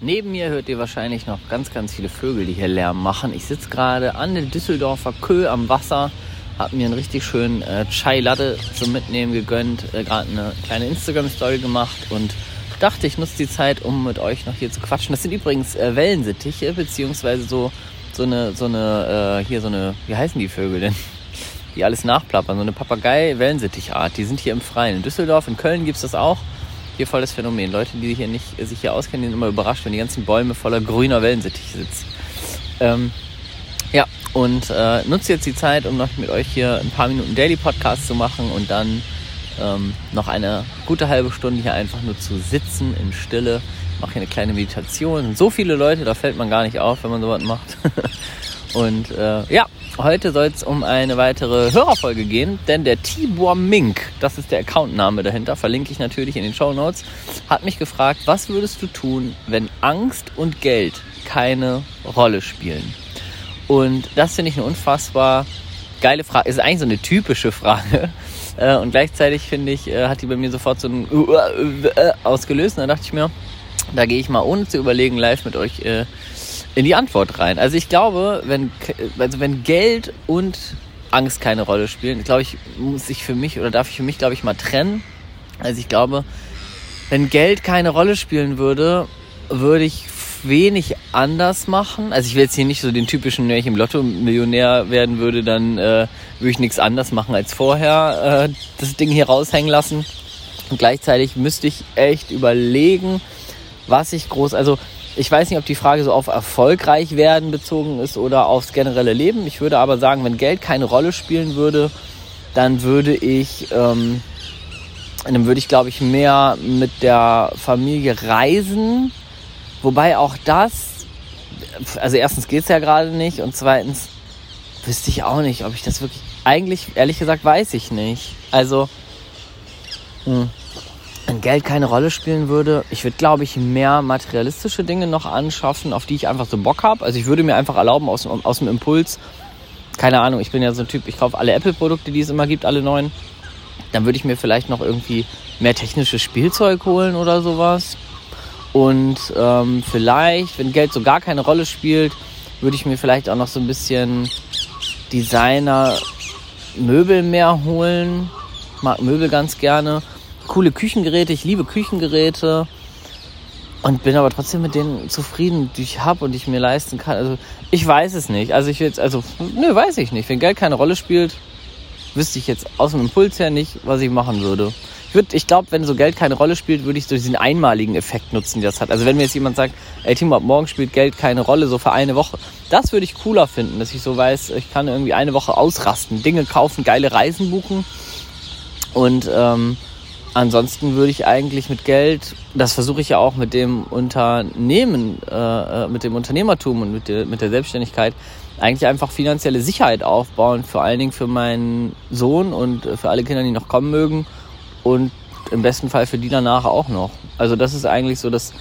Neben mir hört ihr wahrscheinlich noch ganz, ganz viele Vögel, die hier Lärm machen. Ich sitze gerade an der Düsseldorfer Kö am Wasser, habe mir einen richtig schönen äh, Chai Latte zum Mitnehmen gegönnt, äh, gerade eine kleine Instagram-Story gemacht und dachte, ich nutze die Zeit, um mit euch noch hier zu quatschen. Das sind übrigens äh, Wellensittiche, beziehungsweise so, so eine, so eine, äh, hier so eine, wie heißen die Vögel denn? Die alles nachplappern, so eine Papagei-Wellensittichart. Die sind hier im Freien. In Düsseldorf, in Köln gibt es das auch hier voll das Phänomen. Leute, die hier nicht, sich hier auskennen, sind immer überrascht, wenn die ganzen Bäume voller grüner Wellensittich sitzen. Ähm, ja, und äh, nutze jetzt die Zeit, um noch mit euch hier ein paar Minuten Daily Podcast zu machen und dann ähm, noch eine gute halbe Stunde hier einfach nur zu sitzen in Stille. Mache hier eine kleine Meditation. So viele Leute, da fällt man gar nicht auf, wenn man sowas macht. und äh, ja, Heute soll es um eine weitere Hörerfolge gehen, denn der Tibor Mink, das ist der Accountname dahinter, verlinke ich natürlich in den Show Notes, hat mich gefragt, was würdest du tun, wenn Angst und Geld keine Rolle spielen? Und das finde ich eine unfassbar geile Frage. Ist eigentlich so eine typische Frage. Äh, und gleichzeitig finde ich, äh, hat die bei mir sofort so ein äh, ausgelöst. Und da dachte ich mir, da gehe ich mal ohne zu überlegen live mit euch in die Antwort rein. Also ich glaube, wenn, also wenn Geld und Angst keine Rolle spielen, glaube ich, muss ich für mich oder darf ich für mich, glaube ich, mal trennen. Also ich glaube, wenn Geld keine Rolle spielen würde, würde ich wenig anders machen. Also ich will jetzt hier nicht so den typischen, wenn ich im Lotto Millionär werden würde, dann äh, würde ich nichts anders machen als vorher äh, das Ding hier raushängen lassen. Und gleichzeitig müsste ich echt überlegen, was ich groß, also ich weiß nicht, ob die Frage so auf erfolgreich werden bezogen ist oder aufs generelle Leben. Ich würde aber sagen, wenn Geld keine Rolle spielen würde, dann würde ich, ähm, dann würde ich, glaube ich, mehr mit der Familie reisen. Wobei auch das, also erstens geht es ja gerade nicht und zweitens wüsste ich auch nicht, ob ich das wirklich, eigentlich, ehrlich gesagt, weiß ich nicht. Also, hm wenn Geld keine Rolle spielen würde, ich würde, glaube ich, mehr materialistische Dinge noch anschaffen, auf die ich einfach so Bock habe. Also ich würde mir einfach erlauben, aus, aus dem Impuls, keine Ahnung, ich bin ja so ein Typ, ich kaufe alle Apple-Produkte, die es immer gibt, alle neuen. Dann würde ich mir vielleicht noch irgendwie mehr technisches Spielzeug holen oder sowas. Und ähm, vielleicht, wenn Geld so gar keine Rolle spielt, würde ich mir vielleicht auch noch so ein bisschen Designer-Möbel mehr holen. Mag Möbel ganz gerne coole Küchengeräte, ich liebe Küchengeräte und bin aber trotzdem mit denen zufrieden, die ich habe und die ich mir leisten kann. Also ich weiß es nicht. Also ich jetzt, also nö, weiß ich nicht. Wenn Geld keine Rolle spielt, wüsste ich jetzt aus dem Impuls her nicht, was ich machen würde. Ich, würd, ich glaube, wenn so Geld keine Rolle spielt, würde ich so diesen einmaligen Effekt nutzen, die das hat. Also wenn mir jetzt jemand sagt, ey Timo, ab morgen spielt Geld keine Rolle, so für eine Woche, das würde ich cooler finden, dass ich so weiß, ich kann irgendwie eine Woche ausrasten, Dinge kaufen, geile Reisen buchen und ähm, Ansonsten würde ich eigentlich mit Geld, das versuche ich ja auch mit dem Unternehmen, äh, äh, mit dem Unternehmertum und mit der, mit der Selbstständigkeit, eigentlich einfach finanzielle Sicherheit aufbauen, vor allen Dingen für meinen Sohn und für alle Kinder, die noch kommen mögen und im besten Fall für die danach auch noch. Also das ist eigentlich so das,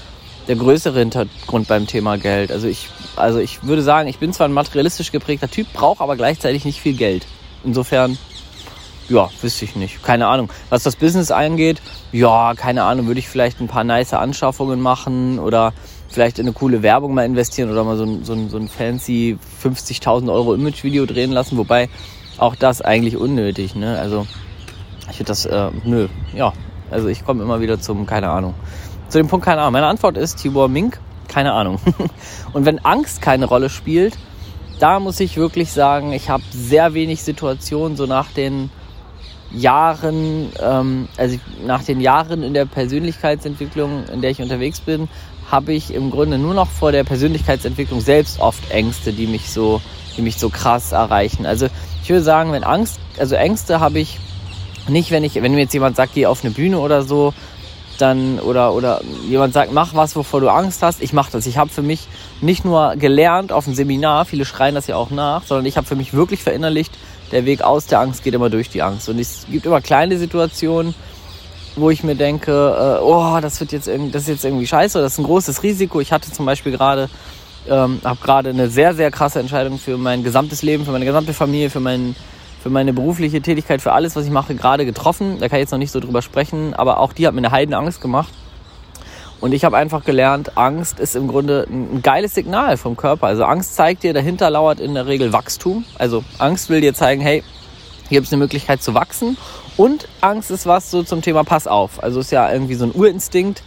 der größere Hintergrund beim Thema Geld. Also ich, also ich würde sagen, ich bin zwar ein materialistisch geprägter Typ, brauche aber gleichzeitig nicht viel Geld. Insofern ja, wüsste ich nicht. Keine Ahnung. Was das Business angeht, ja, keine Ahnung, würde ich vielleicht ein paar nice Anschaffungen machen oder vielleicht in eine coole Werbung mal investieren oder mal so ein, so ein, so ein fancy 50.000 Euro Image-Video drehen lassen. Wobei auch das eigentlich unnötig, ne? Also, ich würde das, äh, nö, ja. Also, ich komme immer wieder zum, keine Ahnung. Zu dem Punkt, keine Ahnung. Meine Antwort ist Tibor Mink, keine Ahnung. Und wenn Angst keine Rolle spielt, da muss ich wirklich sagen, ich habe sehr wenig Situationen so nach den Jahren, ähm, also nach den Jahren in der Persönlichkeitsentwicklung, in der ich unterwegs bin, habe ich im Grunde nur noch vor der Persönlichkeitsentwicklung selbst oft Ängste, die mich so, die mich so krass erreichen. Also ich würde sagen, wenn Angst, also Ängste habe ich nicht, wenn ich, wenn mir jetzt jemand sagt, geh auf eine Bühne oder so, dann oder oder jemand sagt, mach was, wovor du Angst hast. Ich mache das. Ich habe für mich nicht nur gelernt auf dem Seminar, viele schreien das ja auch nach, sondern ich habe für mich wirklich verinnerlicht, der Weg aus der Angst geht immer durch die Angst. Und es gibt immer kleine Situationen, wo ich mir denke, äh, oh, das wird jetzt das ist jetzt irgendwie scheiße, das ist ein großes Risiko. Ich hatte zum Beispiel gerade, ähm, habe gerade eine sehr, sehr krasse Entscheidung für mein gesamtes Leben, für meine gesamte Familie, für, mein, für meine berufliche Tätigkeit, für alles, was ich mache, gerade getroffen. Da kann ich jetzt noch nicht so drüber sprechen, aber auch die hat mir eine Heidenangst gemacht. Und ich habe einfach gelernt, Angst ist im Grunde ein geiles Signal vom Körper. Also Angst zeigt dir, dahinter lauert in der Regel Wachstum. Also Angst will dir zeigen, hey, hier gibt es eine Möglichkeit zu wachsen. Und Angst ist was so zum Thema Pass auf. Also ist ja irgendwie so ein Urinstinkt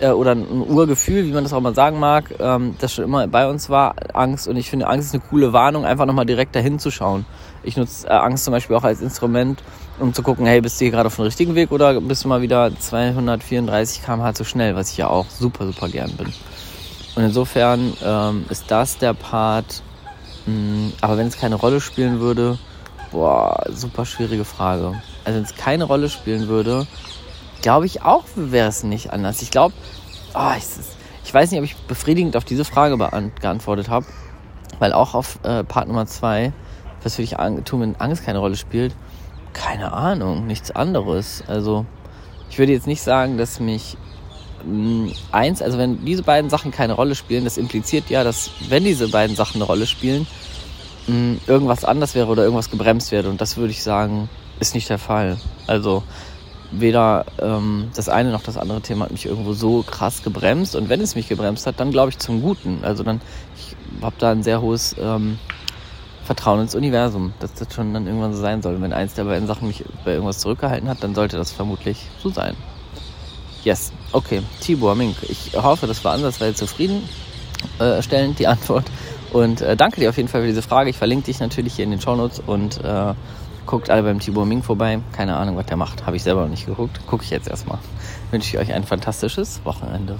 äh, oder ein Urgefühl, wie man das auch mal sagen mag, ähm, das schon immer bei uns war, Angst. Und ich finde, Angst ist eine coole Warnung, einfach nochmal direkt dahin zu schauen. Ich nutze äh, Angst zum Beispiel auch als Instrument, um zu gucken, hey, bist du hier gerade auf dem richtigen Weg oder bist du mal wieder 234 km/h zu schnell, was ich ja auch super, super gern bin. Und insofern ähm, ist das der Part. Mh, mm, aber wenn es keine Rolle spielen würde, boah, super schwierige Frage. Also wenn es keine Rolle spielen würde, glaube ich auch, wäre es nicht anders. Ich glaube, oh, ich, ich, weiß nicht, ob ich befriedigend auf diese Frage geantwortet habe, weil auch auf äh, Part Nummer 2 was für dich tun, wenn Angst keine Rolle spielt? Keine Ahnung, nichts anderes. Also, ich würde jetzt nicht sagen, dass mich mh, mm, eins, also wenn diese beiden Sachen keine Rolle spielen, das impliziert ja, dass wenn diese beiden Sachen eine Rolle spielen, mh, mm, irgendwas anders wäre oder irgendwas gebremst wäre. Und das würde ich sagen, ist nicht der Fall. Also weder ähm, das eine noch das andere Thema hat mich irgendwo so krass gebremst. Und wenn es mich gebremst hat, dann glaube ich zum Guten. Also dann, ich habe da ein sehr hohes ähm, Vertrauen ins Universum, dass das schon dann irgendwann so sein soll. Wenn eins der beiden Sachen mich bei irgendwas zurückgehalten hat, dann sollte das vermutlich so sein. Yes, okay. Tibor Mink, ich hoffe, das war ansatzweise zufriedenstellend, äh, die Antwort. Und äh, danke dir auf jeden Fall für diese Frage. Ich verlinke dich natürlich hier in den Shownotes und äh, guckt alle beim Tibor Mink vorbei. Keine Ahnung, was der macht. Habe ich selber noch nicht geguckt. Gucke ich jetzt erstmal. Wünsche ich euch ein fantastisches Wochenende.